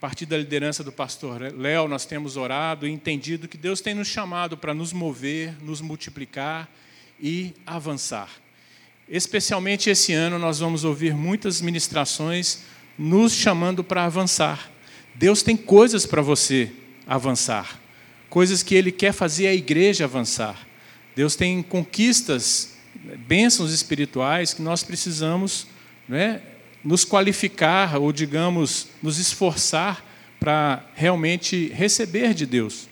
partir da liderança do pastor Léo, nós temos orado e entendido que Deus tem nos chamado para nos mover, nos multiplicar e avançar. Especialmente esse ano, nós vamos ouvir muitas ministrações nos chamando para avançar. Deus tem coisas para você avançar, coisas que Ele quer fazer a igreja avançar. Deus tem conquistas, bênçãos espirituais que nós precisamos né, nos qualificar, ou digamos, nos esforçar para realmente receber de Deus.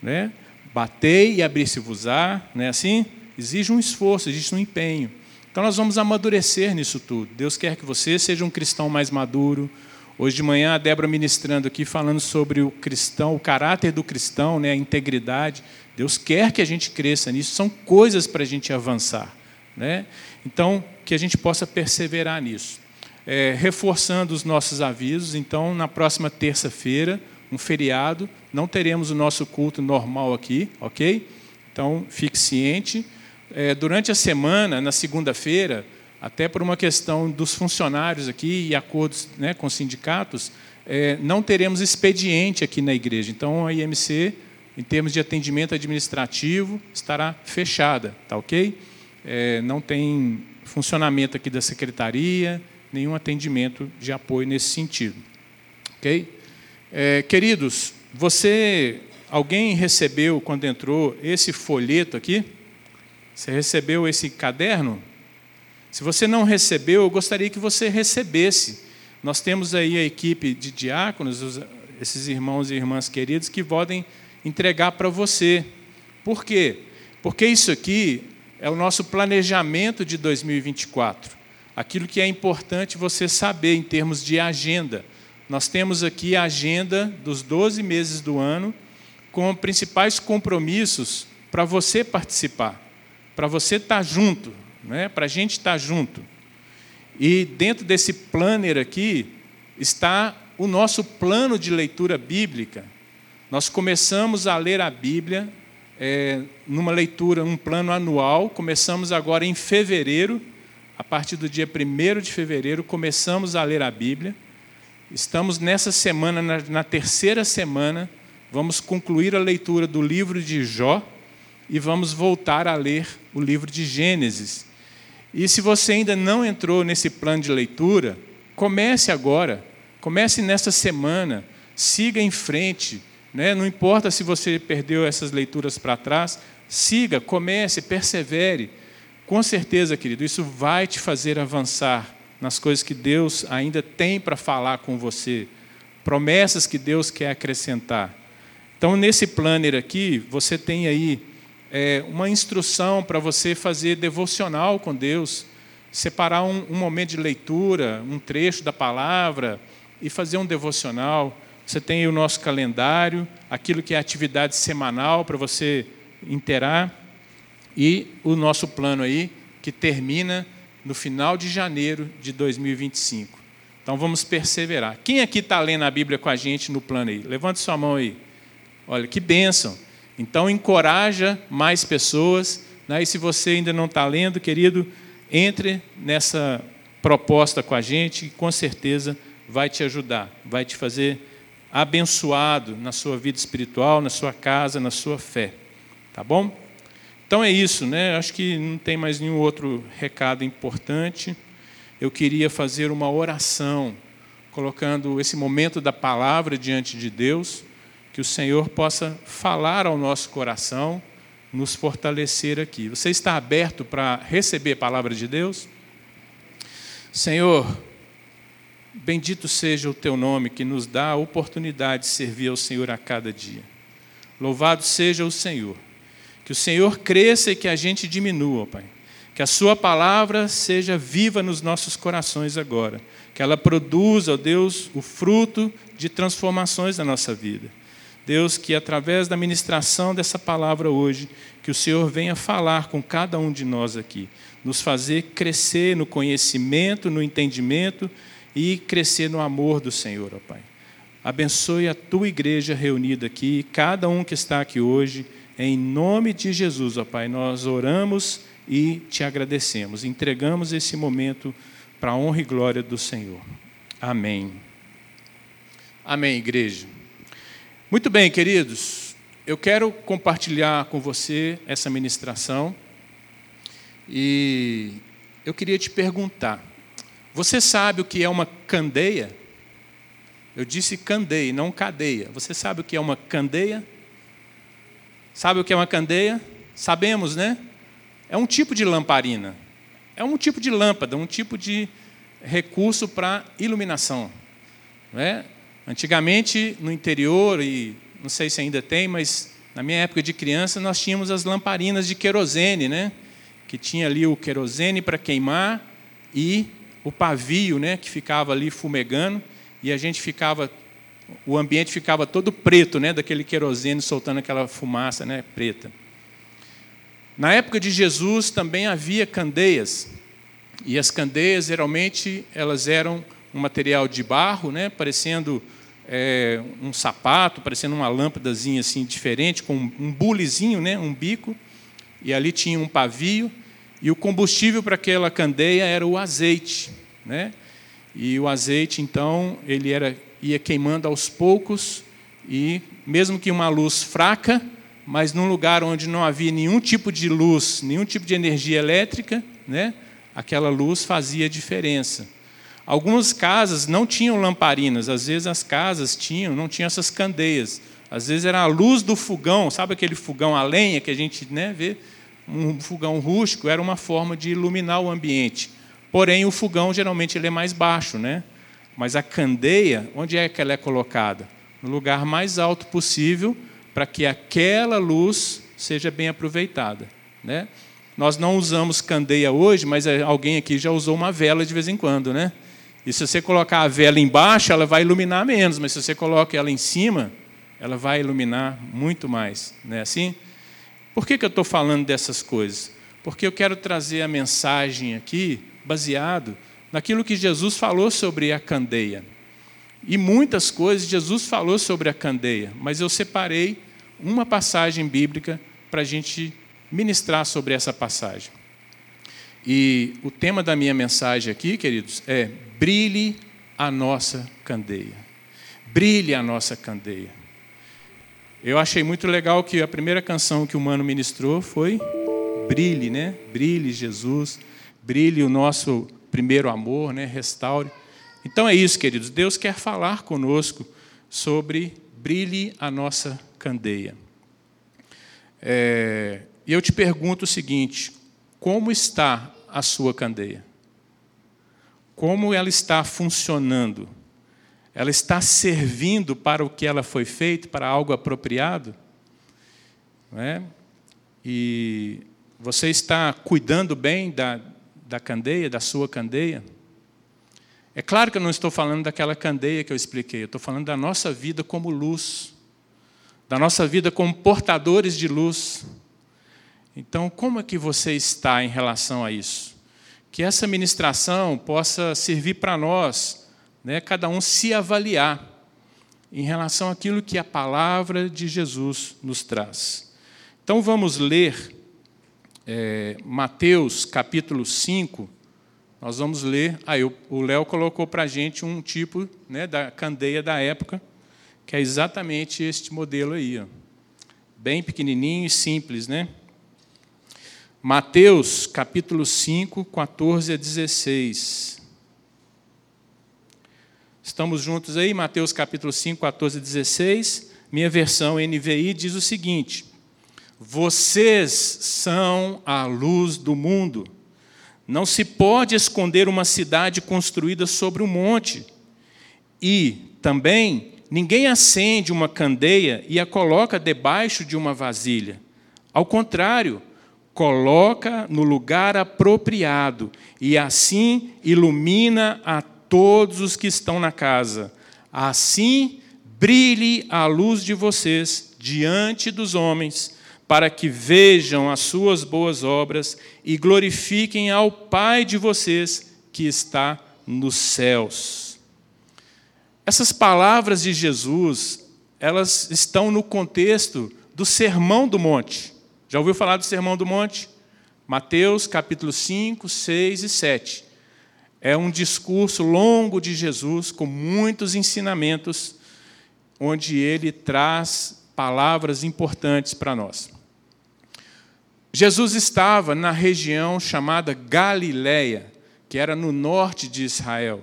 Né? Batei e abrir-se-vos-á, não é assim? Exige um esforço, existe um empenho. Então nós vamos amadurecer nisso tudo. Deus quer que você seja um cristão mais maduro. Hoje de manhã a Débora ministrando aqui falando sobre o cristão, o caráter do cristão, né, a integridade. Deus quer que a gente cresça nisso. São coisas para a gente avançar, né? Então que a gente possa perseverar nisso. É, reforçando os nossos avisos. Então na próxima terça-feira, um feriado, não teremos o nosso culto normal aqui, ok? Então fique ciente é, durante a semana, na segunda-feira, até por uma questão dos funcionários aqui e acordos né, com sindicatos, é, não teremos expediente aqui na igreja. Então, a IMC, em termos de atendimento administrativo, estará fechada, tá ok? É, não tem funcionamento aqui da secretaria, nenhum atendimento de apoio nesse sentido, ok? É, queridos, você, alguém recebeu quando entrou esse folheto aqui? Você recebeu esse caderno? Se você não recebeu, eu gostaria que você recebesse. Nós temos aí a equipe de diáconos, esses irmãos e irmãs queridos, que podem entregar para você. Por quê? Porque isso aqui é o nosso planejamento de 2024. Aquilo que é importante você saber em termos de agenda. Nós temos aqui a agenda dos 12 meses do ano, com principais compromissos para você participar para você estar tá junto, né? para a gente estar tá junto. E dentro desse planner aqui está o nosso plano de leitura bíblica. Nós começamos a ler a Bíblia é, numa leitura, um plano anual. Começamos agora em fevereiro, a partir do dia 1 de fevereiro, começamos a ler a Bíblia. Estamos nessa semana, na, na terceira semana, vamos concluir a leitura do livro de Jó e vamos voltar a ler o livro de Gênesis. E se você ainda não entrou nesse plano de leitura, comece agora, comece nesta semana, siga em frente. Né? Não importa se você perdeu essas leituras para trás, siga, comece, persevere. Com certeza, querido, isso vai te fazer avançar nas coisas que Deus ainda tem para falar com você, promessas que Deus quer acrescentar. Então, nesse planner aqui, você tem aí é, uma instrução para você fazer devocional com Deus, separar um, um momento de leitura, um trecho da palavra e fazer um devocional. Você tem o nosso calendário, aquilo que é atividade semanal para você interar e o nosso plano aí que termina no final de janeiro de 2025. Então vamos perseverar. Quem aqui está lendo a Bíblia com a gente no plano aí? Levante sua mão aí. Olha que bênção. Então, encoraja mais pessoas. Né? E se você ainda não está lendo, querido, entre nessa proposta com a gente, que com certeza vai te ajudar, vai te fazer abençoado na sua vida espiritual, na sua casa, na sua fé. Tá bom? Então é isso, né? Acho que não tem mais nenhum outro recado importante. Eu queria fazer uma oração, colocando esse momento da palavra diante de Deus que o Senhor possa falar ao nosso coração, nos fortalecer aqui. Você está aberto para receber a palavra de Deus? Senhor, bendito seja o teu nome que nos dá a oportunidade de servir ao Senhor a cada dia. Louvado seja o Senhor. Que o Senhor cresça e que a gente diminua, Pai. Que a Sua palavra seja viva nos nossos corações agora. Que ela produza, ó Deus, o fruto de transformações na nossa vida. Deus, que através da ministração dessa palavra hoje, que o Senhor venha falar com cada um de nós aqui, nos fazer crescer no conhecimento, no entendimento e crescer no amor do Senhor, ó Pai. Abençoe a tua igreja reunida aqui, cada um que está aqui hoje, em nome de Jesus, ó Pai. Nós oramos e te agradecemos. Entregamos esse momento para a honra e glória do Senhor. Amém. Amém, igreja. Muito bem, queridos. Eu quero compartilhar com você essa ministração e eu queria te perguntar: você sabe o que é uma candeia? Eu disse candeia, não cadeia. Você sabe o que é uma candeia? Sabe o que é uma candeia? Sabemos, né? É um tipo de lamparina. É um tipo de lâmpada, um tipo de recurso para iluminação. É? Antigamente, no interior, e não sei se ainda tem, mas na minha época de criança, nós tínhamos as lamparinas de querosene, né? que tinha ali o querosene para queimar e o pavio né? que ficava ali fumegando, e a gente ficava, o ambiente ficava todo preto, né? daquele querosene soltando aquela fumaça né? preta. Na época de Jesus também havia candeias, e as candeias geralmente elas eram um material de barro, né, parecendo é, um sapato, parecendo uma lâmpadazinha assim diferente, com um bulizinho, né, um bico, e ali tinha um pavio, e o combustível para aquela candeia era o azeite, né? E o azeite, então, ele era ia queimando aos poucos e mesmo que uma luz fraca, mas num lugar onde não havia nenhum tipo de luz, nenhum tipo de energia elétrica, né? Aquela luz fazia diferença. Algumas casas não tinham lamparinas, às vezes as casas tinham, não tinham essas candeias. Às vezes era a luz do fogão, sabe aquele fogão a lenha que a gente né, vê? Um fogão rústico era uma forma de iluminar o ambiente. Porém, o fogão geralmente ele é mais baixo, né? Mas a candeia, onde é que ela é colocada? No lugar mais alto possível, para que aquela luz seja bem aproveitada, né? Nós não usamos candeia hoje, mas alguém aqui já usou uma vela de vez em quando, né? E se você colocar a vela embaixo, ela vai iluminar menos, mas se você coloca ela em cima, ela vai iluminar muito mais. Não é assim? Por que, que eu estou falando dessas coisas? Porque eu quero trazer a mensagem aqui baseado naquilo que Jesus falou sobre a candeia. E muitas coisas Jesus falou sobre a candeia, mas eu separei uma passagem bíblica para a gente ministrar sobre essa passagem. E o tema da minha mensagem aqui, queridos, é brilhe a nossa candeia. Brilhe a nossa candeia. Eu achei muito legal que a primeira canção que o mano ministrou foi Brilhe, né? Brilhe Jesus, brilhe o nosso primeiro amor, né? Restaure. Então é isso, queridos. Deus quer falar conosco sobre brilhe a nossa candeia. É, e eu te pergunto o seguinte: como está a sua candeia? como ela está funcionando? Ela está servindo para o que ela foi feita, para algo apropriado? Não é? E você está cuidando bem da, da candeia, da sua candeia? É claro que eu não estou falando daquela candeia que eu expliquei, eu estou falando da nossa vida como luz, da nossa vida como portadores de luz. Então, como é que você está em relação a isso? que essa ministração possa servir para nós, né, cada um se avaliar em relação àquilo que a palavra de Jesus nos traz. Então vamos ler é, Mateus capítulo 5. Nós vamos ler. Aí o Léo colocou para a gente um tipo né, da candeia da época, que é exatamente este modelo aí. Ó. Bem pequenininho e simples, né? Mateus capítulo 5, 14 a 16. Estamos juntos aí? Mateus capítulo 5, 14 a 16. Minha versão NVI diz o seguinte: Vocês são a luz do mundo. Não se pode esconder uma cidade construída sobre um monte. E também ninguém acende uma candeia e a coloca debaixo de uma vasilha. Ao contrário, coloca no lugar apropriado e assim ilumina a todos os que estão na casa. Assim brilhe a luz de vocês diante dos homens, para que vejam as suas boas obras e glorifiquem ao Pai de vocês que está nos céus. Essas palavras de Jesus, elas estão no contexto do Sermão do Monte. Já ouviu falar do Sermão do Monte? Mateus capítulo 5, 6 e 7. É um discurso longo de Jesus com muitos ensinamentos onde ele traz palavras importantes para nós. Jesus estava na região chamada Galiléia, que era no norte de Israel.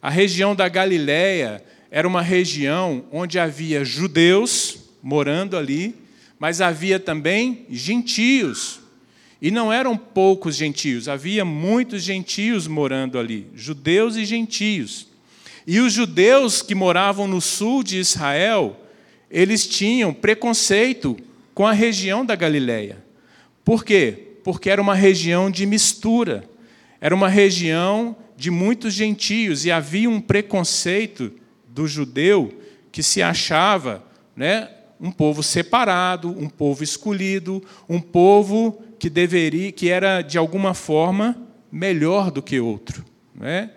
A região da Galiléia era uma região onde havia judeus morando ali, mas havia também gentios. E não eram poucos gentios, havia muitos gentios morando ali, judeus e gentios. E os judeus que moravam no sul de Israel, eles tinham preconceito com a região da Galiléia. Por quê? Porque era uma região de mistura, era uma região de muitos gentios e havia um preconceito do judeu que se achava né, um povo separado, um povo escolhido, um povo que deveria, que era de alguma forma melhor do que outro. Né?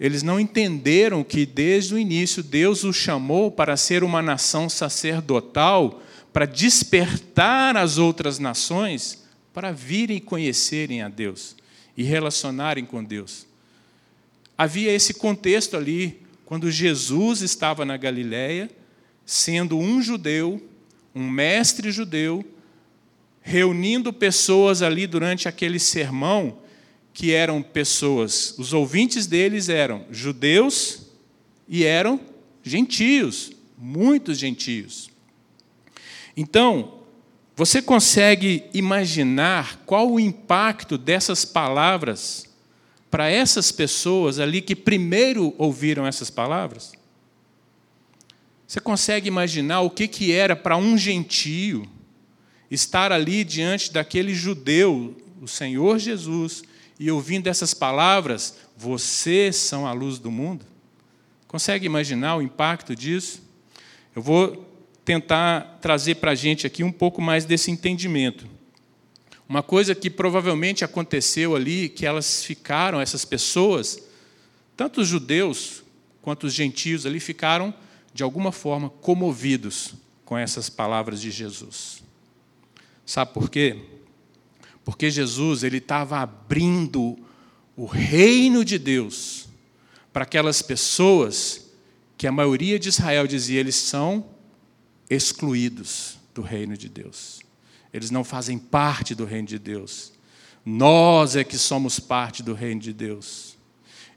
Eles não entenderam que desde o início Deus os chamou para ser uma nação sacerdotal para despertar as outras nações para virem conhecerem a Deus e relacionarem com Deus. Havia esse contexto ali quando Jesus estava na Galiléia, sendo um judeu, um mestre judeu, reunindo pessoas ali durante aquele sermão, que eram pessoas, os ouvintes deles eram judeus e eram gentios, muitos gentios. Então, você consegue imaginar qual o impacto dessas palavras para essas pessoas ali que primeiro ouviram essas palavras? Você consegue imaginar o que, que era para um gentio estar ali diante daquele judeu, o Senhor Jesus, e ouvindo essas palavras: Vocês são a luz do mundo? Consegue imaginar o impacto disso? Eu vou tentar trazer para a gente aqui um pouco mais desse entendimento. Uma coisa que provavelmente aconteceu ali, que elas ficaram, essas pessoas, tanto os judeus quanto os gentios ali, ficaram, de alguma forma, comovidos com essas palavras de Jesus. Sabe por quê? Porque Jesus ele estava abrindo o reino de Deus para aquelas pessoas que a maioria de Israel dizia eles são excluídos do reino de Deus. Eles não fazem parte do reino de Deus. Nós é que somos parte do reino de Deus.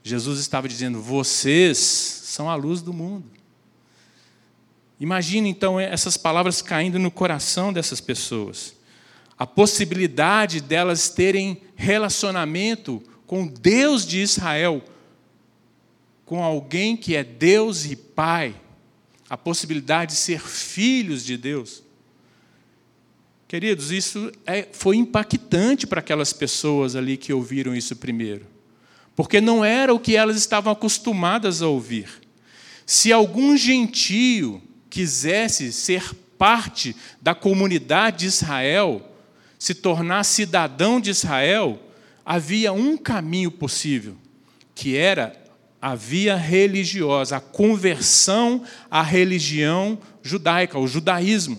Jesus estava dizendo: vocês são a luz do mundo. Imagine então essas palavras caindo no coração dessas pessoas. A possibilidade delas terem relacionamento com Deus de Israel, com alguém que é Deus e Pai, a possibilidade de ser filhos de Deus. Queridos, isso é, foi impactante para aquelas pessoas ali que ouviram isso primeiro, porque não era o que elas estavam acostumadas a ouvir. Se algum gentio quisesse ser parte da comunidade de Israel, se tornar cidadão de Israel, havia um caminho possível, que era a via religiosa, a conversão à religião judaica, ao judaísmo.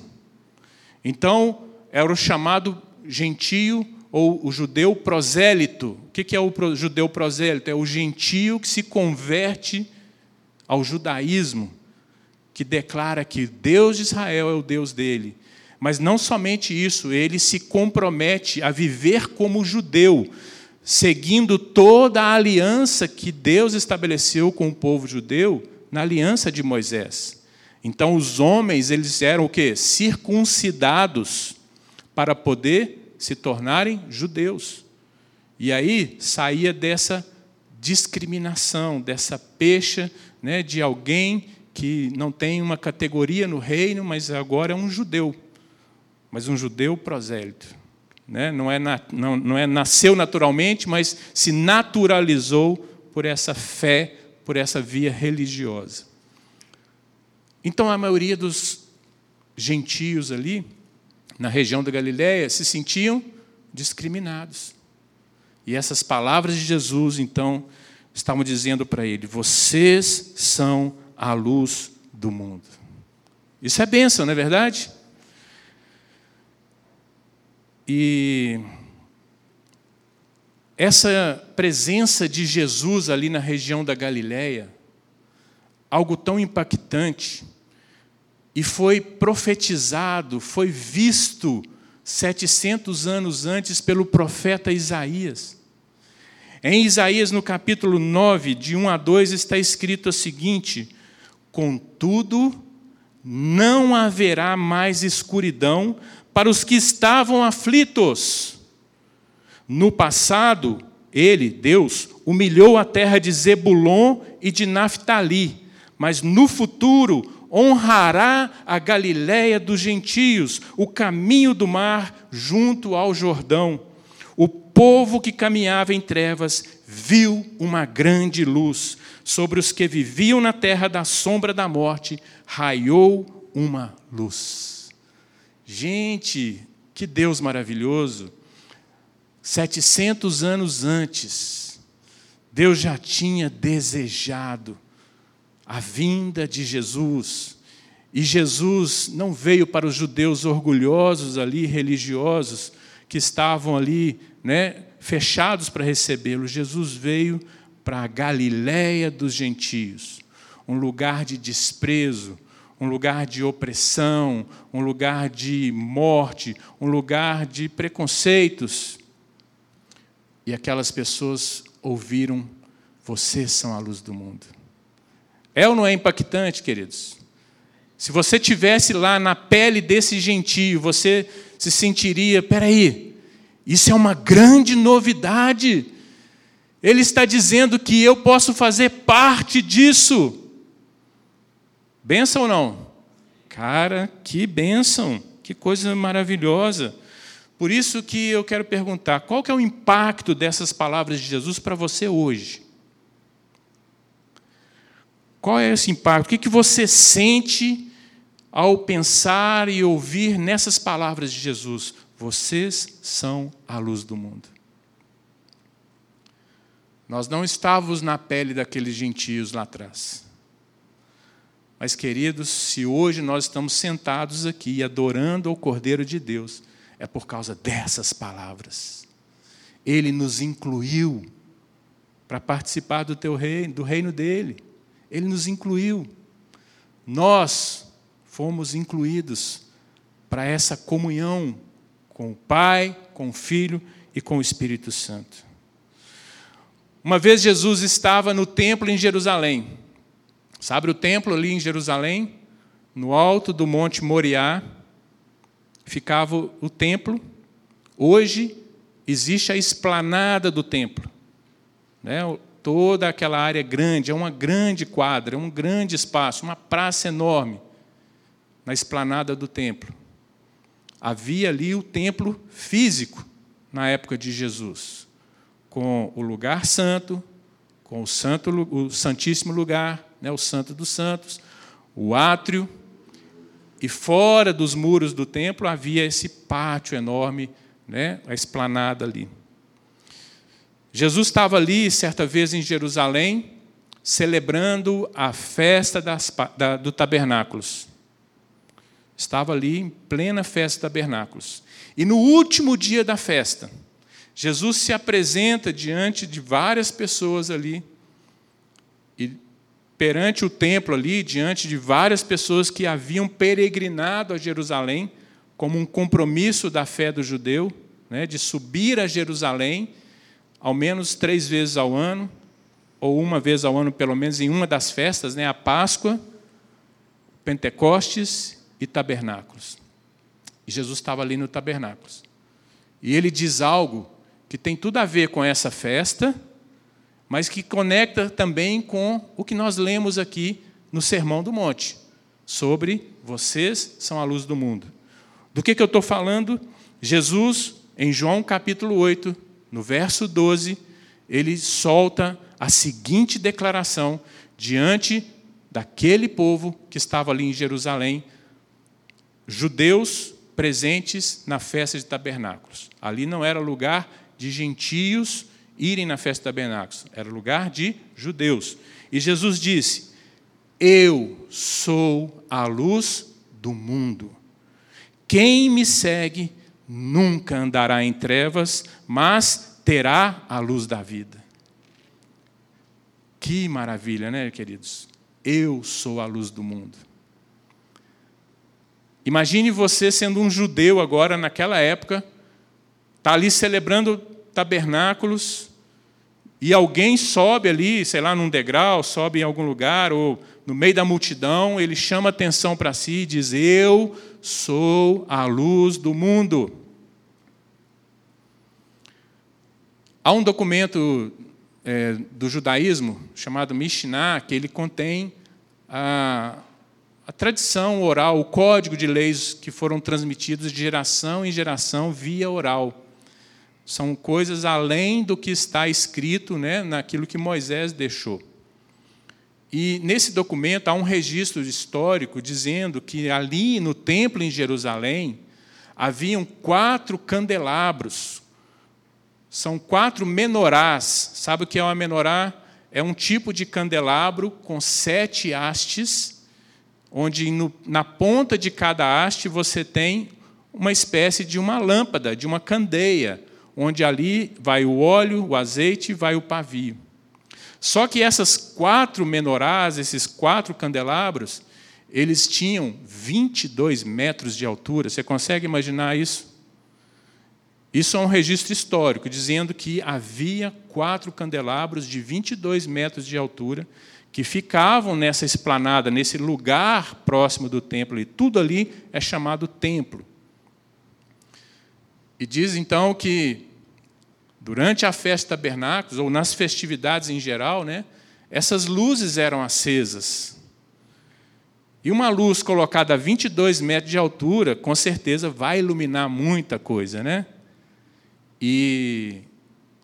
Então, era o chamado gentio ou o judeu prosélito. O que é o judeu prosélito? É o gentio que se converte ao judaísmo, que declara que Deus de Israel é o Deus dele. Mas não somente isso, ele se compromete a viver como judeu, seguindo toda a aliança que Deus estabeleceu com o povo judeu na aliança de Moisés. Então os homens, eles eram o quê? Circuncidados para poder se tornarem judeus. E aí saía dessa discriminação, dessa pecha né, de alguém que não tem uma categoria no reino, mas agora é um judeu, mas um judeu prosélito. Né? Não, é na, não, não é nasceu naturalmente, mas se naturalizou por essa fé, por essa via religiosa. Então a maioria dos gentios ali, na região da Galiléia, se sentiam discriminados. E essas palavras de Jesus, então, estavam dizendo para ele: vocês são a luz do mundo. Isso é bênção, não é verdade? E essa presença de Jesus ali na região da Galiléia, algo tão impactante, e foi profetizado, foi visto 700 anos antes pelo profeta Isaías. Em Isaías, no capítulo 9, de 1 a 2, está escrito o seguinte: Contudo, não haverá mais escuridão para os que estavam aflitos. No passado, ele, Deus, humilhou a terra de Zebulon e de Naphtali, mas no futuro honrará a Galiléia dos gentios, o caminho do mar junto ao Jordão. O povo que caminhava em trevas viu uma grande luz. Sobre os que viviam na terra da sombra da morte, raiou uma luz. Gente, que Deus maravilhoso! 700 anos antes, Deus já tinha desejado a vinda de Jesus. E Jesus não veio para os judeus orgulhosos ali, religiosos, que estavam ali, né, fechados para recebê-lo. Jesus veio para a Galiléia dos gentios, um lugar de desprezo, um lugar de opressão, um lugar de morte, um lugar de preconceitos. E aquelas pessoas ouviram: Vocês são a luz do mundo. É ou não é impactante, queridos? Se você tivesse lá na pele desse gentio, você se sentiria, peraí, isso é uma grande novidade. Ele está dizendo que eu posso fazer parte disso. Benção ou não? Cara, que benção, que coisa maravilhosa. Por isso que eu quero perguntar, qual que é o impacto dessas palavras de Jesus para você hoje? Qual é esse impacto? O que, que você sente ao pensar e ouvir nessas palavras de Jesus? Vocês são a luz do mundo. Nós não estávamos na pele daqueles gentios lá atrás. Mas, queridos, se hoje nós estamos sentados aqui adorando ao Cordeiro de Deus, é por causa dessas palavras. Ele nos incluiu para participar do teu reino, do reino dele. Ele nos incluiu. Nós fomos incluídos para essa comunhão com o Pai, com o Filho e com o Espírito Santo. Uma vez Jesus estava no templo em Jerusalém. Sabe o templo ali em Jerusalém? No alto do Monte Moriá ficava o templo. Hoje existe a esplanada do templo. Né? toda aquela área grande, é uma grande quadra, é um grande espaço, uma praça enorme, na esplanada do templo. Havia ali o templo físico na época de Jesus, com o lugar santo, com o, santo, o santíssimo lugar, né, o santo dos santos, o átrio, e fora dos muros do templo havia esse pátio enorme, né, a esplanada ali. Jesus estava ali, certa vez em Jerusalém, celebrando a festa das, da, do tabernáculos. Estava ali em plena festa do tabernáculos. E no último dia da festa, Jesus se apresenta diante de várias pessoas ali, e perante o templo ali, diante de várias pessoas que haviam peregrinado a Jerusalém, como um compromisso da fé do judeu, né, de subir a Jerusalém ao menos três vezes ao ano, ou uma vez ao ano, pelo menos, em uma das festas, né? a Páscoa, Pentecostes e Tabernáculos. E Jesus estava ali no Tabernáculos. E ele diz algo que tem tudo a ver com essa festa, mas que conecta também com o que nós lemos aqui no Sermão do Monte, sobre vocês são a luz do mundo. Do que, que eu estou falando? Jesus, em João capítulo 8, no verso 12, ele solta a seguinte declaração diante daquele povo que estava ali em Jerusalém, judeus presentes na festa de tabernáculos. Ali não era lugar de gentios irem na festa de tabernáculos, era lugar de judeus. E Jesus disse: Eu sou a luz do mundo. Quem me segue nunca andará em trevas, mas terá a luz da vida. Que maravilha, né, queridos? Eu sou a luz do mundo. Imagine você sendo um judeu agora, naquela época, está ali celebrando tabernáculos, e alguém sobe ali, sei lá, num degrau, sobe em algum lugar, ou no meio da multidão, ele chama atenção para si e diz: Eu sou a luz do mundo. Há um documento é, do judaísmo chamado Mishnah, que ele contém a, a tradição oral, o código de leis que foram transmitidos de geração em geração via oral. São coisas além do que está escrito né, naquilo que Moisés deixou. E nesse documento há um registro histórico dizendo que ali no templo em Jerusalém haviam quatro candelabros. São quatro menorás. Sabe o que é uma menorá? É um tipo de candelabro com sete hastes, onde no, na ponta de cada haste você tem uma espécie de uma lâmpada, de uma candeia, onde ali vai o óleo, o azeite vai o pavio. Só que essas quatro menorás, esses quatro candelabros, eles tinham 22 metros de altura. Você consegue imaginar isso? Isso é um registro histórico, dizendo que havia quatro candelabros de 22 metros de altura que ficavam nessa esplanada, nesse lugar próximo do templo, e tudo ali é chamado templo. E diz então que durante a festa tabernáculos, ou nas festividades em geral, né, essas luzes eram acesas. E uma luz colocada a 22 metros de altura, com certeza vai iluminar muita coisa, né? E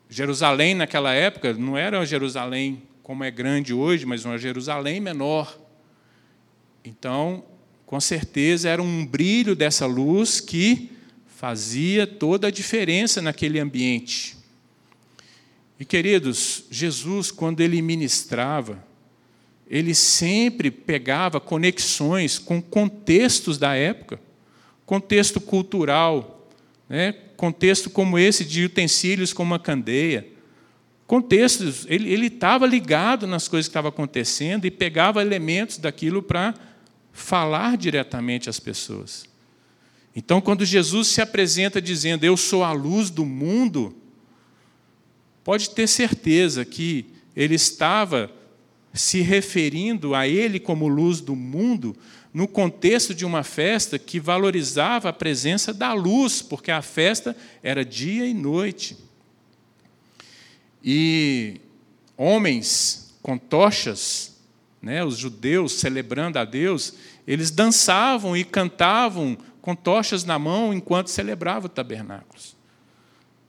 Jerusalém, naquela época, não era uma Jerusalém como é grande hoje, mas uma Jerusalém menor. Então, com certeza, era um brilho dessa luz que fazia toda a diferença naquele ambiente. E queridos, Jesus, quando ele ministrava, ele sempre pegava conexões com contextos da época, contexto cultural, né? contexto como esse de utensílios como a candeia, contextos, ele estava ligado nas coisas que estavam acontecendo e pegava elementos daquilo para falar diretamente às pessoas. Então, quando Jesus se apresenta dizendo, Eu sou a luz do mundo, pode ter certeza que ele estava se referindo a ele como luz do mundo no contexto de uma festa que valorizava a presença da luz, porque a festa era dia e noite. E homens com tochas, né, os judeus celebrando a Deus, eles dançavam e cantavam com tochas na mão enquanto celebravam tabernáculos.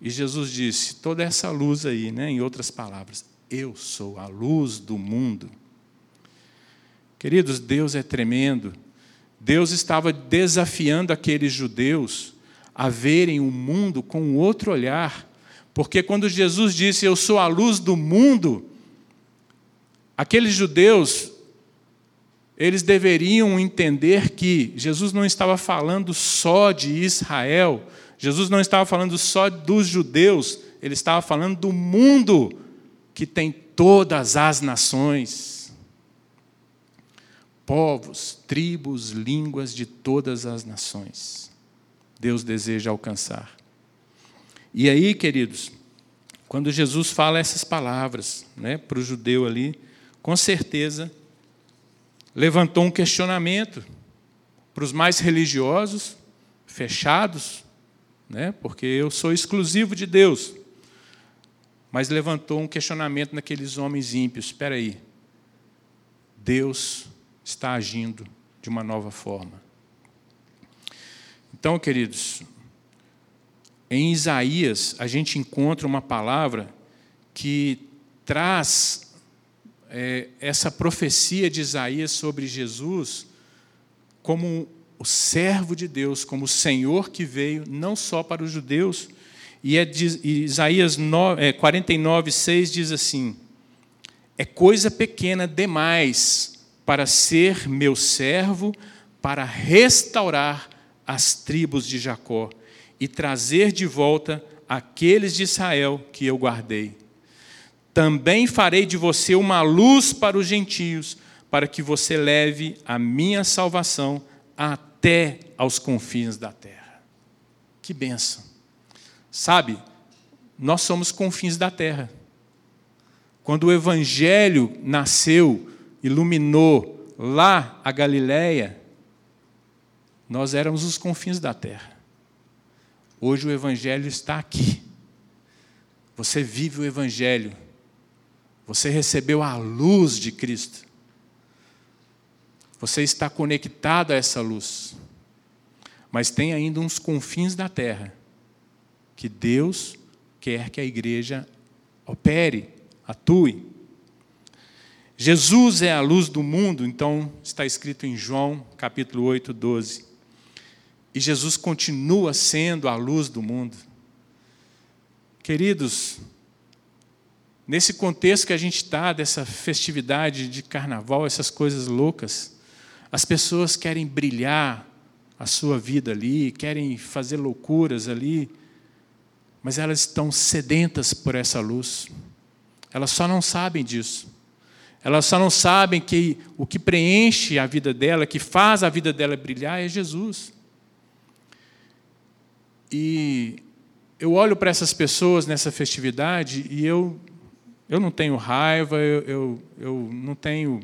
E Jesus disse: toda essa luz aí, né, em outras palavras, eu sou a luz do mundo. Queridos, Deus é tremendo. Deus estava desafiando aqueles judeus a verem o mundo com outro olhar. Porque quando Jesus disse, Eu sou a luz do mundo, aqueles judeus, eles deveriam entender que Jesus não estava falando só de Israel, Jesus não estava falando só dos judeus, ele estava falando do mundo que tem todas as nações, povos, tribos, línguas de todas as nações. Deus deseja alcançar. E aí, queridos, quando Jesus fala essas palavras né, para o judeu ali, com certeza levantou um questionamento para os mais religiosos, fechados, né? porque eu sou exclusivo de Deus. Mas levantou um questionamento naqueles homens ímpios: espera aí, Deus está agindo de uma nova forma. Então, queridos, em Isaías a gente encontra uma palavra que traz é, essa profecia de Isaías sobre Jesus como o servo de Deus, como o Senhor que veio não só para os judeus. E, é de, Isaías 9, é, 49, 6 diz assim: É coisa pequena demais para ser meu servo, para restaurar as tribos de Jacó e trazer de volta aqueles de Israel que eu guardei. Também farei de você uma luz para os gentios, para que você leve a minha salvação a até aos confins da terra. Que benção. Sabe, nós somos confins da terra. Quando o evangelho nasceu, iluminou lá a Galileia, nós éramos os confins da terra. Hoje o evangelho está aqui. Você vive o evangelho. Você recebeu a luz de Cristo. Você está conectado a essa luz. Mas tem ainda uns confins da terra que Deus quer que a igreja opere, atue. Jesus é a luz do mundo, então está escrito em João, capítulo 8, 12. E Jesus continua sendo a luz do mundo. Queridos, nesse contexto que a gente está, dessa festividade de carnaval, essas coisas loucas, as pessoas querem brilhar a sua vida ali, querem fazer loucuras ali, mas elas estão sedentas por essa luz. Elas só não sabem disso. Elas só não sabem que o que preenche a vida dela, que faz a vida dela brilhar, é Jesus. E eu olho para essas pessoas nessa festividade e eu, eu não tenho raiva, eu, eu, eu não tenho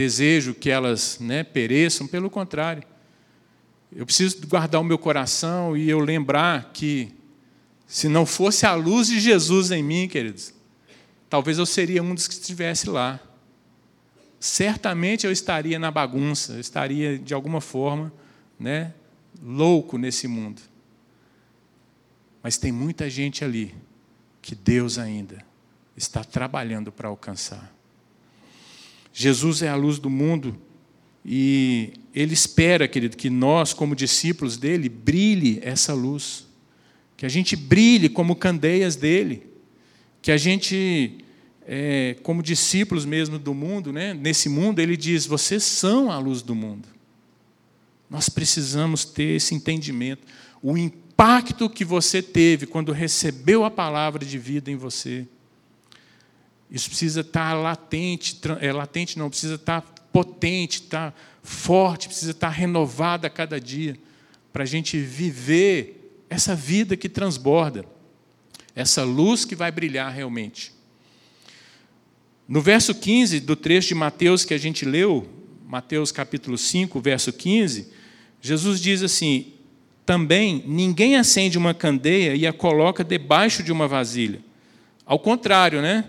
desejo que elas né, pereçam, pelo contrário. Eu preciso guardar o meu coração e eu lembrar que, se não fosse a luz de Jesus em mim, queridos, talvez eu seria um dos que estivesse lá. Certamente eu estaria na bagunça, eu estaria, de alguma forma, né, louco nesse mundo. Mas tem muita gente ali que Deus ainda está trabalhando para alcançar. Jesus é a luz do mundo e ele espera, querido, que nós, como discípulos dele, brilhe essa luz. Que a gente brilhe como candeias dele. Que a gente, é, como discípulos mesmo do mundo, né, nesse mundo, ele diz: vocês são a luz do mundo. Nós precisamos ter esse entendimento. O impacto que você teve quando recebeu a palavra de vida em você isso precisa estar latente, é, latente não, precisa estar potente, estar forte, precisa estar renovado a cada dia, para a gente viver essa vida que transborda, essa luz que vai brilhar realmente. No verso 15 do trecho de Mateus que a gente leu, Mateus capítulo 5, verso 15, Jesus diz assim: Também ninguém acende uma candeia e a coloca debaixo de uma vasilha. Ao contrário, né?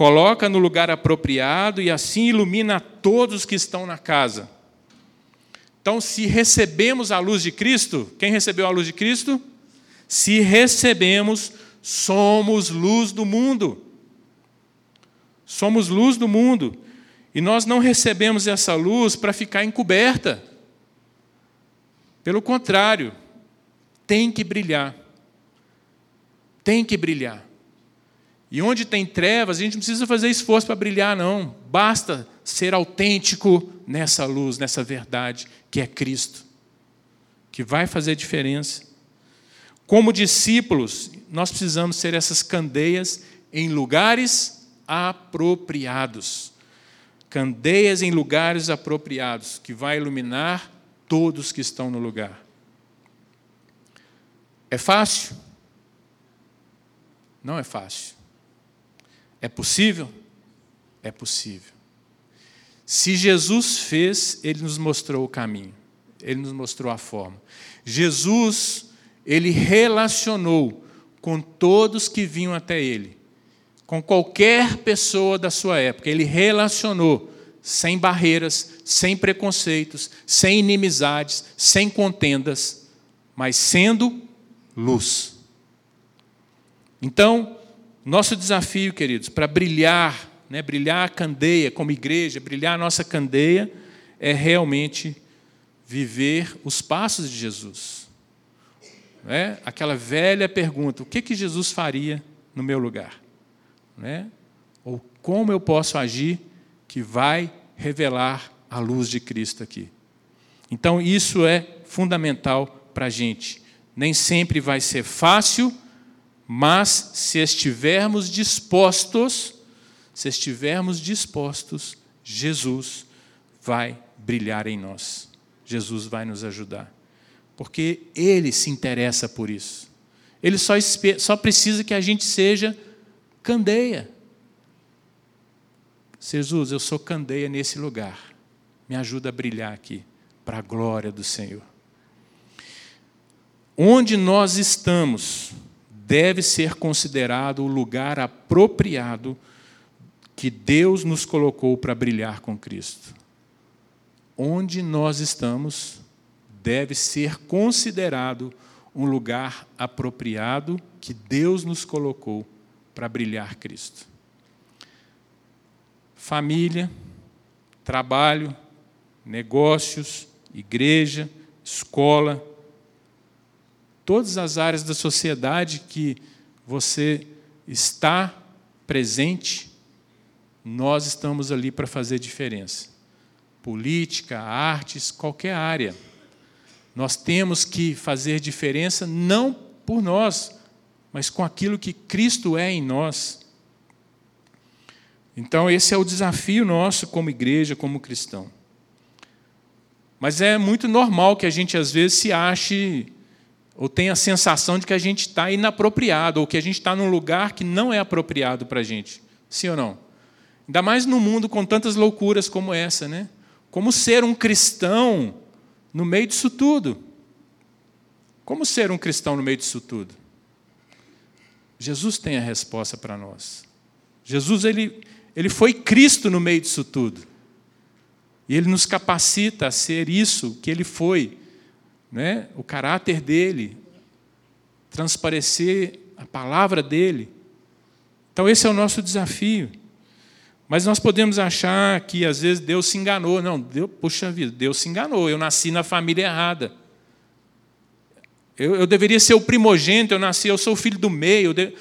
Coloca no lugar apropriado e assim ilumina todos que estão na casa. Então, se recebemos a luz de Cristo, quem recebeu a luz de Cristo? Se recebemos, somos luz do mundo. Somos luz do mundo. E nós não recebemos essa luz para ficar encoberta. Pelo contrário, tem que brilhar. Tem que brilhar. E onde tem trevas, a gente não precisa fazer esforço para brilhar, não. Basta ser autêntico nessa luz, nessa verdade, que é Cristo, que vai fazer diferença. Como discípulos, nós precisamos ser essas candeias em lugares apropriados. Candeias em lugares apropriados, que vai iluminar todos que estão no lugar. É fácil? Não é fácil. É possível? É possível. Se Jesus fez, ele nos mostrou o caminho, ele nos mostrou a forma. Jesus, ele relacionou com todos que vinham até ele, com qualquer pessoa da sua época, ele relacionou sem barreiras, sem preconceitos, sem inimizades, sem contendas, mas sendo luz. Então, nosso desafio, queridos, para brilhar, né, brilhar a candeia como igreja, brilhar a nossa candeia, é realmente viver os passos de Jesus. Né? Aquela velha pergunta: o que, que Jesus faria no meu lugar? Né? Ou como eu posso agir que vai revelar a luz de Cristo aqui? Então, isso é fundamental para a gente. Nem sempre vai ser fácil mas se estivermos dispostos, se estivermos dispostos, Jesus vai brilhar em nós. Jesus vai nos ajudar. Porque Ele se interessa por isso. Ele só, só precisa que a gente seja candeia. Jesus, eu sou candeia nesse lugar. Me ajuda a brilhar aqui, para a glória do Senhor. Onde nós estamos deve ser considerado o lugar apropriado que Deus nos colocou para brilhar com Cristo. Onde nós estamos deve ser considerado um lugar apropriado que Deus nos colocou para brilhar Cristo. Família, trabalho, negócios, igreja, escola, todas as áreas da sociedade que você está presente, nós estamos ali para fazer diferença. Política, artes, qualquer área. Nós temos que fazer diferença não por nós, mas com aquilo que Cristo é em nós. Então, esse é o desafio nosso como igreja, como cristão. Mas é muito normal que a gente, às vezes, se ache ou tem a sensação de que a gente está inapropriado, ou que a gente está num lugar que não é apropriado para a gente. Sim ou não? Ainda mais no mundo com tantas loucuras como essa, né? Como ser um cristão no meio disso tudo? Como ser um cristão no meio disso tudo? Jesus tem a resposta para nós. Jesus ele, ele foi Cristo no meio disso tudo. E ele nos capacita a ser isso que ele foi né, o caráter dele, transparecer a palavra dele. Então, esse é o nosso desafio. Mas nós podemos achar que às vezes Deus se enganou. Não, Deus, puxa vida, Deus se enganou. Eu nasci na família errada. Eu, eu deveria ser o primogênito, eu nasci, eu sou o filho do meio. De...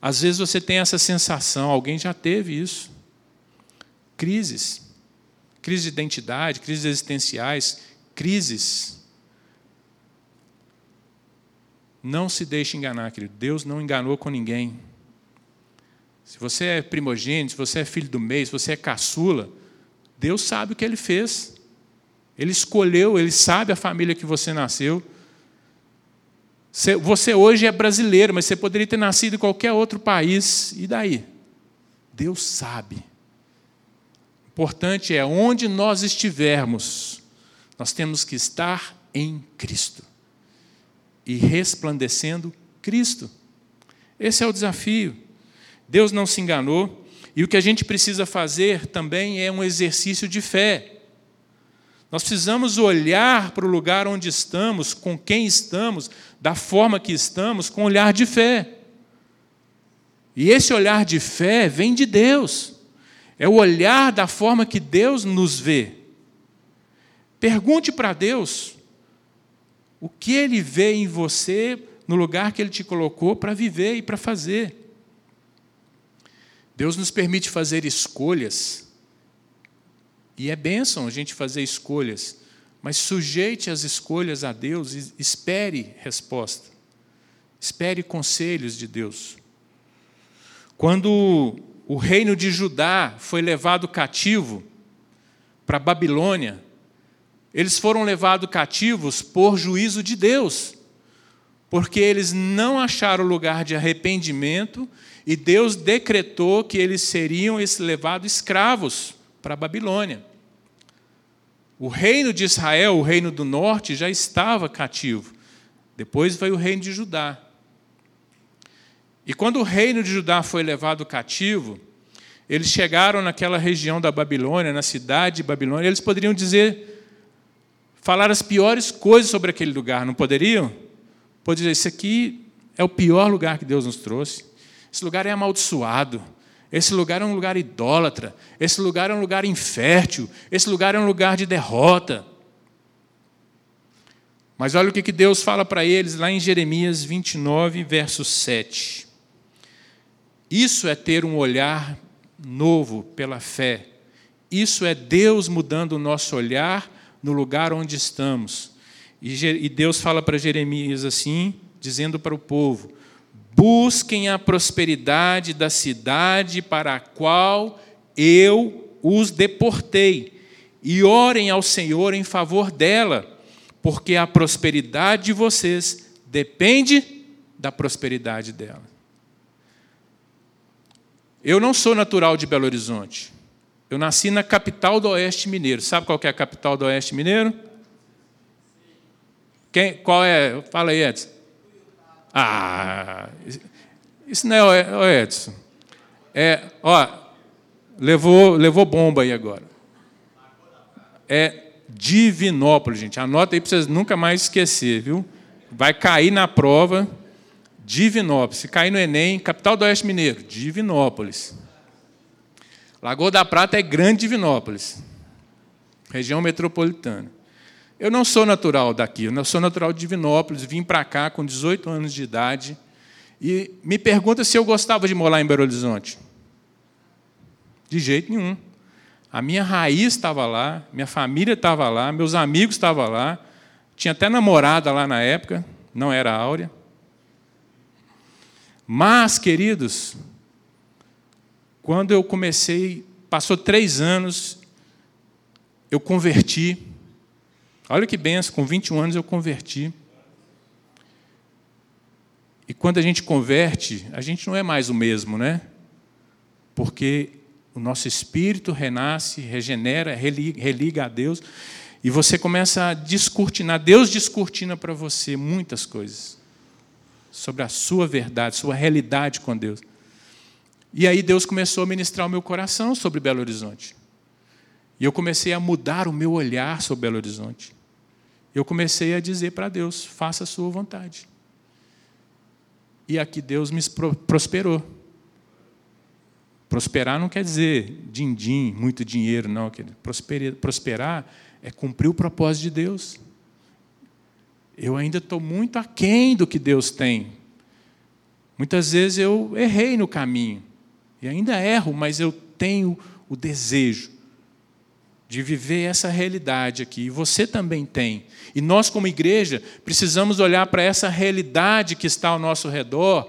Às vezes você tem essa sensação, alguém já teve isso. Crises. Crises de identidade, crises existenciais, crises. Não se deixe enganar, querido. Deus não enganou com ninguém. Se você é primogênito, se você é filho do meio, se você é caçula, Deus sabe o que ele fez. Ele escolheu, ele sabe a família que você nasceu. Você hoje é brasileiro, mas você poderia ter nascido em qualquer outro país. E daí? Deus sabe. O importante é onde nós estivermos, nós temos que estar em Cristo e resplandecendo Cristo. Esse é o desafio. Deus não se enganou, e o que a gente precisa fazer também é um exercício de fé. Nós precisamos olhar para o lugar onde estamos, com quem estamos, da forma que estamos, com olhar de fé. E esse olhar de fé vem de Deus. É o olhar da forma que Deus nos vê. Pergunte para Deus o que Ele vê em você no lugar que Ele te colocou para viver e para fazer. Deus nos permite fazer escolhas, e é bênção a gente fazer escolhas, mas sujeite as escolhas a Deus e espere resposta, espere conselhos de Deus. Quando o reino de Judá foi levado cativo para Babilônia, eles foram levados cativos por juízo de Deus, porque eles não acharam lugar de arrependimento e Deus decretou que eles seriam levados escravos para a Babilônia. O reino de Israel, o reino do norte, já estava cativo. Depois veio o reino de Judá. E quando o reino de Judá foi levado cativo, eles chegaram naquela região da Babilônia, na cidade de Babilônia, eles poderiam dizer falar as piores coisas sobre aquele lugar, não poderiam? Pode dizer, esse aqui é o pior lugar que Deus nos trouxe. Esse lugar é amaldiçoado. Esse lugar é um lugar idólatra. Esse lugar é um lugar infértil. Esse lugar é um lugar de derrota. Mas olha o que Deus fala para eles lá em Jeremias 29, verso 7. Isso é ter um olhar novo pela fé. Isso é Deus mudando o nosso olhar no lugar onde estamos. E Deus fala para Jeremias assim, dizendo para o povo: busquem a prosperidade da cidade para a qual eu os deportei, e orem ao Senhor em favor dela, porque a prosperidade de vocês depende da prosperidade dela. Eu não sou natural de Belo Horizonte. Eu nasci na capital do Oeste Mineiro. Sabe qual é a capital do Oeste Mineiro? Quem, qual é? Fala aí, Edson. Ah, isso não é Edson. É, ó, levou, levou bomba aí agora. É Divinópolis, gente. Anota aí para vocês nunca mais esquecer, viu? Vai cair na prova. Divinópolis. Se cair no Enem, capital do Oeste Mineiro, Divinópolis. Lagoa da Prata é Grande Divinópolis, região metropolitana. Eu não sou natural daqui, eu sou natural de Divinópolis, vim para cá com 18 anos de idade e me pergunta se eu gostava de morar em Belo Horizonte. De jeito nenhum. A minha raiz estava lá, minha família estava lá, meus amigos estavam lá, tinha até namorada lá na época, não era Áurea. Mas, queridos, quando eu comecei, passou três anos, eu converti. Olha que benção, com 21 anos eu converti. E quando a gente converte, a gente não é mais o mesmo, né? Porque o nosso espírito renasce, regenera, religa a Deus, e você começa a descortinar, Deus descortina para você muitas coisas sobre a sua verdade, sua realidade com Deus. E aí Deus começou a ministrar o meu coração sobre Belo Horizonte. E eu comecei a mudar o meu olhar sobre Belo Horizonte. Eu comecei a dizer para Deus: faça a sua vontade. E aqui Deus me prosperou. Prosperar não quer dizer din-din, muito dinheiro, não. Prosperar é cumprir o propósito de Deus. Eu ainda estou muito aquém do que Deus tem. Muitas vezes eu errei no caminho. Ainda erro, mas eu tenho o desejo de viver essa realidade aqui. E você também tem. E nós, como igreja, precisamos olhar para essa realidade que está ao nosso redor,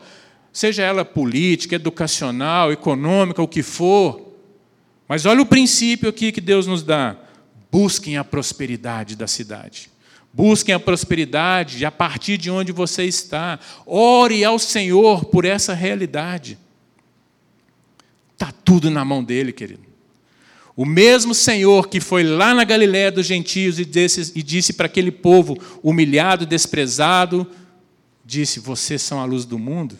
seja ela política, educacional, econômica, o que for. Mas olha o princípio aqui que Deus nos dá: busquem a prosperidade da cidade. Busquem a prosperidade a partir de onde você está. Ore ao Senhor por essa realidade. Está tudo na mão dele, querido. O mesmo Senhor que foi lá na Galiléia dos gentios e disse, e disse para aquele povo humilhado, desprezado, disse: Vocês são a luz do mundo.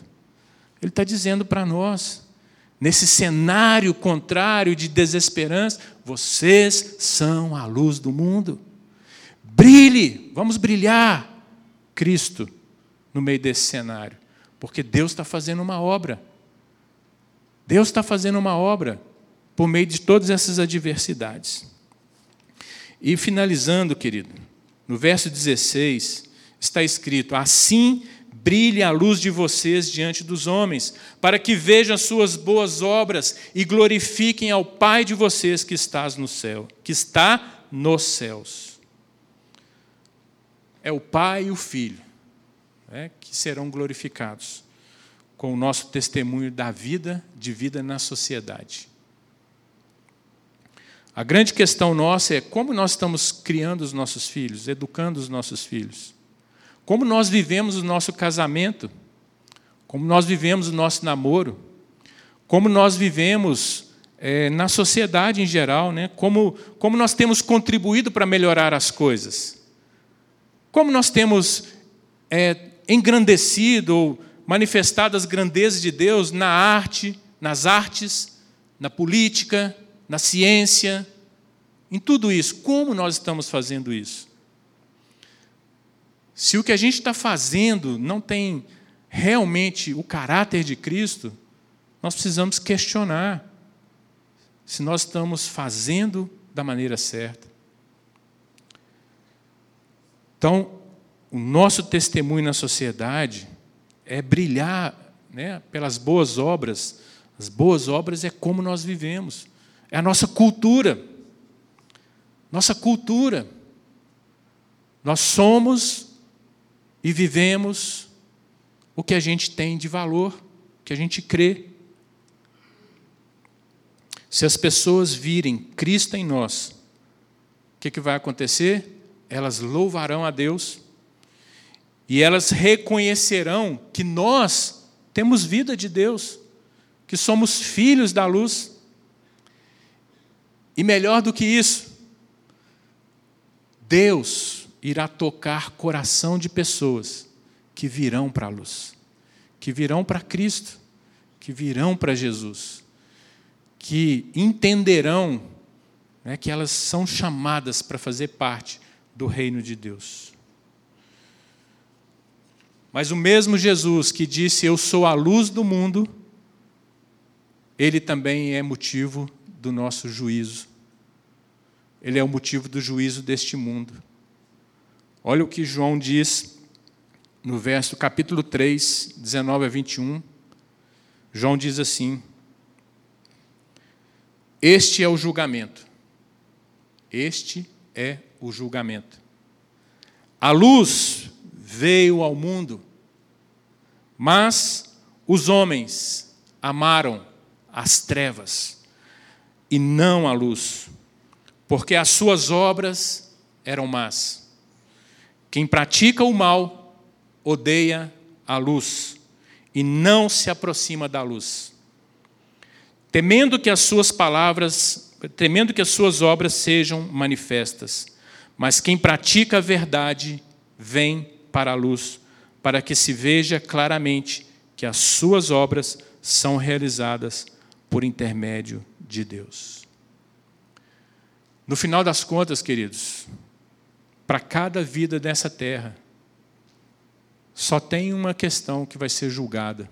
Ele está dizendo para nós, nesse cenário contrário de desesperança, vocês são a luz do mundo. Brilhe, vamos brilhar Cristo no meio desse cenário, porque Deus está fazendo uma obra. Deus está fazendo uma obra por meio de todas essas adversidades. E finalizando, querido, no verso 16, está escrito: Assim brilhe a luz de vocês diante dos homens, para que vejam as suas boas obras e glorifiquem ao Pai de vocês que está no céu, que está nos céus. É o Pai e o Filho né, que serão glorificados com o nosso testemunho da vida, de vida na sociedade. A grande questão nossa é como nós estamos criando os nossos filhos, educando os nossos filhos. Como nós vivemos o nosso casamento, como nós vivemos o nosso namoro, como nós vivemos é, na sociedade em geral, né? como, como nós temos contribuído para melhorar as coisas, como nós temos é, engrandecido ou manifestado as grandezas de Deus na arte, nas artes, na política, na ciência, em tudo isso. Como nós estamos fazendo isso? Se o que a gente está fazendo não tem realmente o caráter de Cristo, nós precisamos questionar se nós estamos fazendo da maneira certa. Então, o nosso testemunho na sociedade é brilhar né, pelas boas obras. As boas obras é como nós vivemos, é a nossa cultura. Nossa cultura. Nós somos e vivemos o que a gente tem de valor, o que a gente crê. Se as pessoas virem Cristo em nós, o que, que vai acontecer? Elas louvarão a Deus e elas reconhecerão que nós temos vida de Deus, que somos filhos da luz. E melhor do que isso, Deus irá tocar coração de pessoas que virão para a luz, que virão para Cristo, que virão para Jesus, que entenderão né, que elas são chamadas para fazer parte do reino de Deus. Mas o mesmo Jesus que disse: Eu sou a luz do mundo, ele também é motivo do nosso juízo. Ele é o motivo do juízo deste mundo. Olha o que João diz no verso capítulo 3, 19 a 21. João diz assim: Este é o julgamento. Este é o julgamento. A luz veio ao mundo, mas os homens amaram as trevas e não a luz, porque as suas obras eram más. Quem pratica o mal odeia a luz e não se aproxima da luz, temendo que as suas palavras, temendo que as suas obras sejam manifestas. Mas quem pratica a verdade vem para a luz, para que se veja claramente que as suas obras são realizadas por intermédio de Deus. No final das contas, queridos, para cada vida dessa terra, só tem uma questão que vai ser julgada: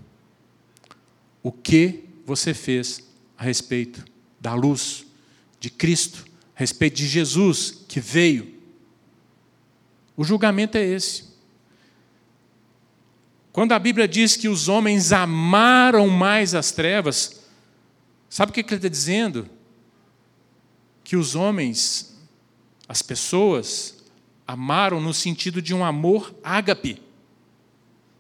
o que você fez a respeito da luz de Cristo, a respeito de Jesus que veio. O julgamento é esse. Quando a Bíblia diz que os homens amaram mais as trevas, sabe o que ele está dizendo? Que os homens, as pessoas, amaram no sentido de um amor ágape.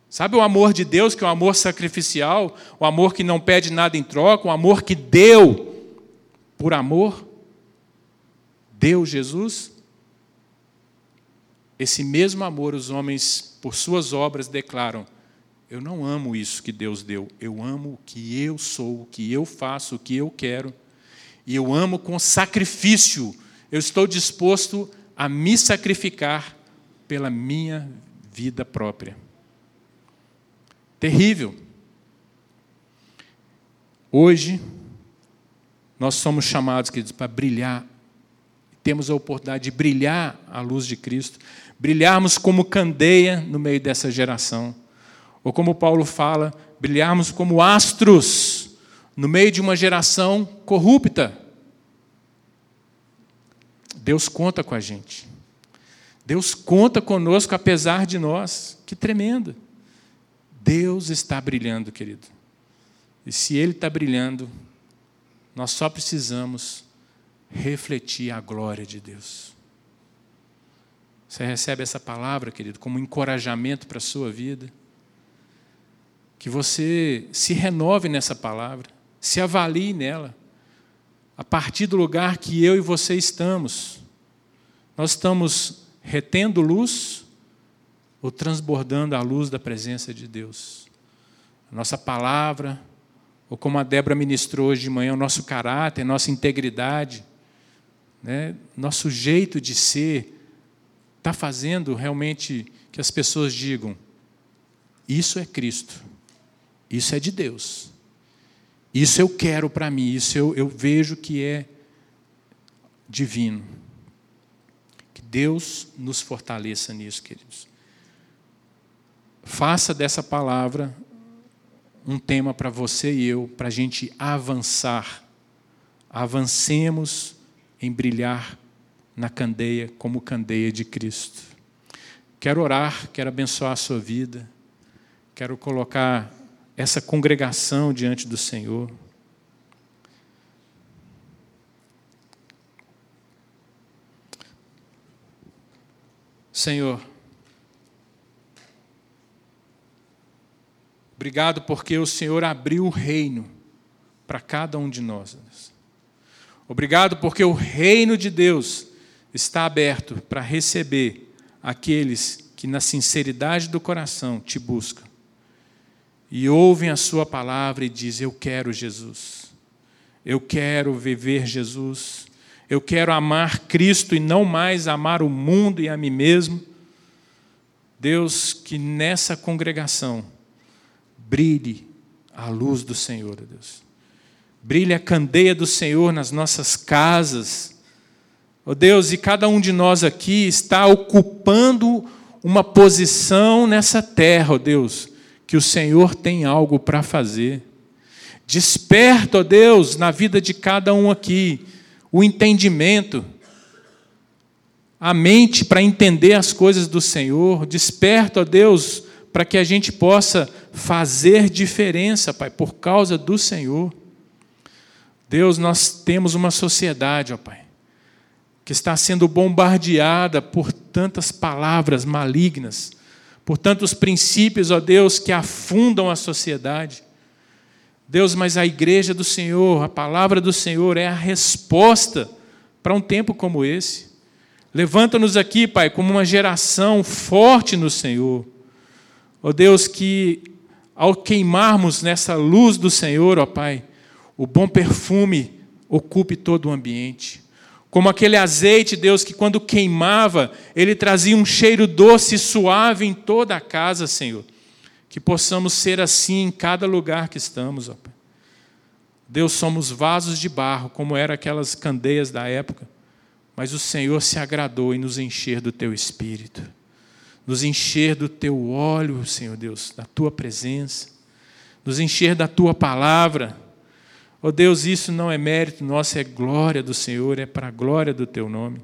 Sabe o amor de Deus, que é o amor sacrificial, o amor que não pede nada em troca, o amor que deu por amor? Deu Jesus? Esse mesmo amor os homens, por suas obras, declaram: eu não amo isso que Deus deu, eu amo o que eu sou, o que eu faço, o que eu quero. E eu amo com sacrifício. Eu estou disposto a me sacrificar pela minha vida própria. Terrível. Hoje, nós somos chamados, queridos, para brilhar. Temos a oportunidade de brilhar a luz de Cristo, brilharmos como candeia no meio dessa geração ou como Paulo fala, brilharmos como astros no meio de uma geração corrupta. Deus conta com a gente. Deus conta conosco apesar de nós. Que tremendo. Deus está brilhando, querido. E se Ele está brilhando, nós só precisamos refletir a glória de Deus. Você recebe essa palavra, querido, como um encorajamento para a sua vida? Que você se renove nessa palavra, se avalie nela, a partir do lugar que eu e você estamos. Nós estamos retendo luz ou transbordando a luz da presença de Deus? A nossa palavra, ou como a Débora ministrou hoje de manhã, o nosso caráter, nossa integridade, né? nosso jeito de ser, está fazendo realmente que as pessoas digam: Isso é Cristo. Isso é de Deus. Isso eu quero para mim, isso eu, eu vejo que é divino. Que Deus nos fortaleça nisso, queridos. Faça dessa palavra um tema para você e eu, para a gente avançar. Avancemos em brilhar na candeia como candeia de Cristo. Quero orar, quero abençoar a sua vida, quero colocar essa congregação diante do Senhor. Senhor, obrigado porque o Senhor abriu o reino para cada um de nós. Obrigado porque o reino de Deus está aberto para receber aqueles que, na sinceridade do coração, te buscam e ouvem a Sua palavra e dizem: Eu quero Jesus, eu quero viver Jesus, eu quero amar Cristo e não mais amar o mundo e a mim mesmo. Deus, que nessa congregação brilhe a luz do Senhor, Deus. Brilhe a candeia do Senhor nas nossas casas. Ó oh Deus, e cada um de nós aqui está ocupando uma posição nessa terra, ó oh Deus, que o Senhor tem algo para fazer. Desperta, ó Deus, na vida de cada um aqui, o entendimento, a mente para entender as coisas do Senhor. Desperta, ó Deus, para que a gente possa fazer diferença, Pai, por causa do Senhor. Deus, nós temos uma sociedade, ó Pai, que está sendo bombardeada por tantas palavras malignas, por tantos princípios, ó Deus, que afundam a sociedade. Deus, mas a igreja do Senhor, a palavra do Senhor é a resposta para um tempo como esse. Levanta-nos aqui, Pai, como uma geração forte no Senhor. Ó Deus, que ao queimarmos nessa luz do Senhor, ó Pai, o bom perfume ocupe todo o ambiente. Como aquele azeite, Deus, que quando queimava, ele trazia um cheiro doce e suave em toda a casa, Senhor. Que possamos ser assim em cada lugar que estamos, ó Pai. Deus, somos vasos de barro, como eram aquelas candeias da época, mas o Senhor se agradou em nos encher do teu espírito, nos encher do teu óleo, Senhor Deus, da tua presença, nos encher da tua palavra Oh Deus, isso não é mérito nosso, é glória do Senhor, é para a glória do teu nome.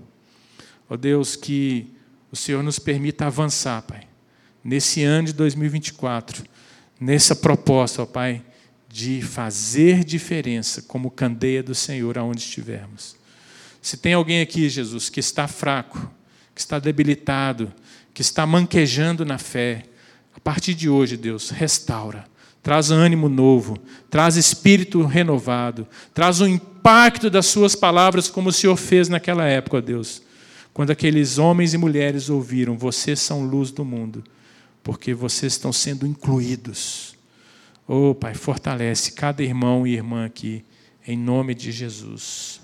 Oh Deus, que o Senhor nos permita avançar, Pai, nesse ano de 2024, nessa proposta, ó Pai, de fazer diferença como candeia do Senhor aonde estivermos. Se tem alguém aqui, Jesus, que está fraco, que está debilitado, que está manquejando na fé, a partir de hoje, Deus, restaura traz ânimo novo, traz espírito renovado, traz o impacto das suas palavras, como o Senhor fez naquela época, Deus. Quando aqueles homens e mulheres ouviram: Vocês são luz do mundo, porque vocês estão sendo incluídos. Oh, Pai, fortalece cada irmão e irmã aqui, em nome de Jesus.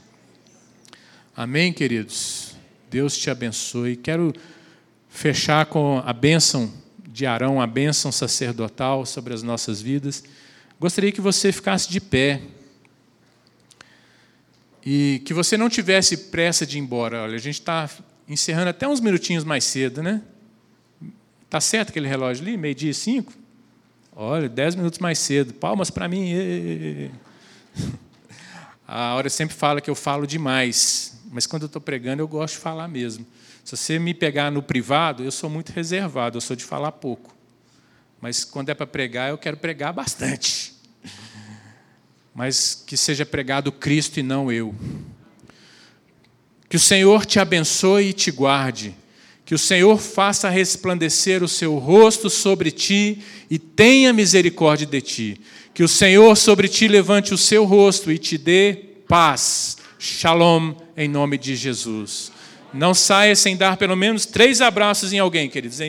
Amém, queridos? Deus te abençoe. Quero fechar com a bênção de Arão, a bênção sacerdotal sobre as nossas vidas. Gostaria que você ficasse de pé e que você não tivesse pressa de ir embora. Olha, a gente está encerrando até uns minutinhos mais cedo, né? Tá certo aquele relógio ali, meio dia e cinco? Olha, dez minutos mais cedo. Palmas para mim. A hora sempre fala que eu falo demais, mas quando eu estou pregando eu gosto de falar mesmo. Se você me pegar no privado, eu sou muito reservado, eu sou de falar pouco. Mas quando é para pregar, eu quero pregar bastante. Mas que seja pregado Cristo e não eu. Que o Senhor te abençoe e te guarde. Que o Senhor faça resplandecer o seu rosto sobre ti e tenha misericórdia de ti. Que o Senhor sobre ti levante o seu rosto e te dê paz. Shalom, em nome de Jesus. Não saia sem dar pelo menos três abraços em alguém, queridos.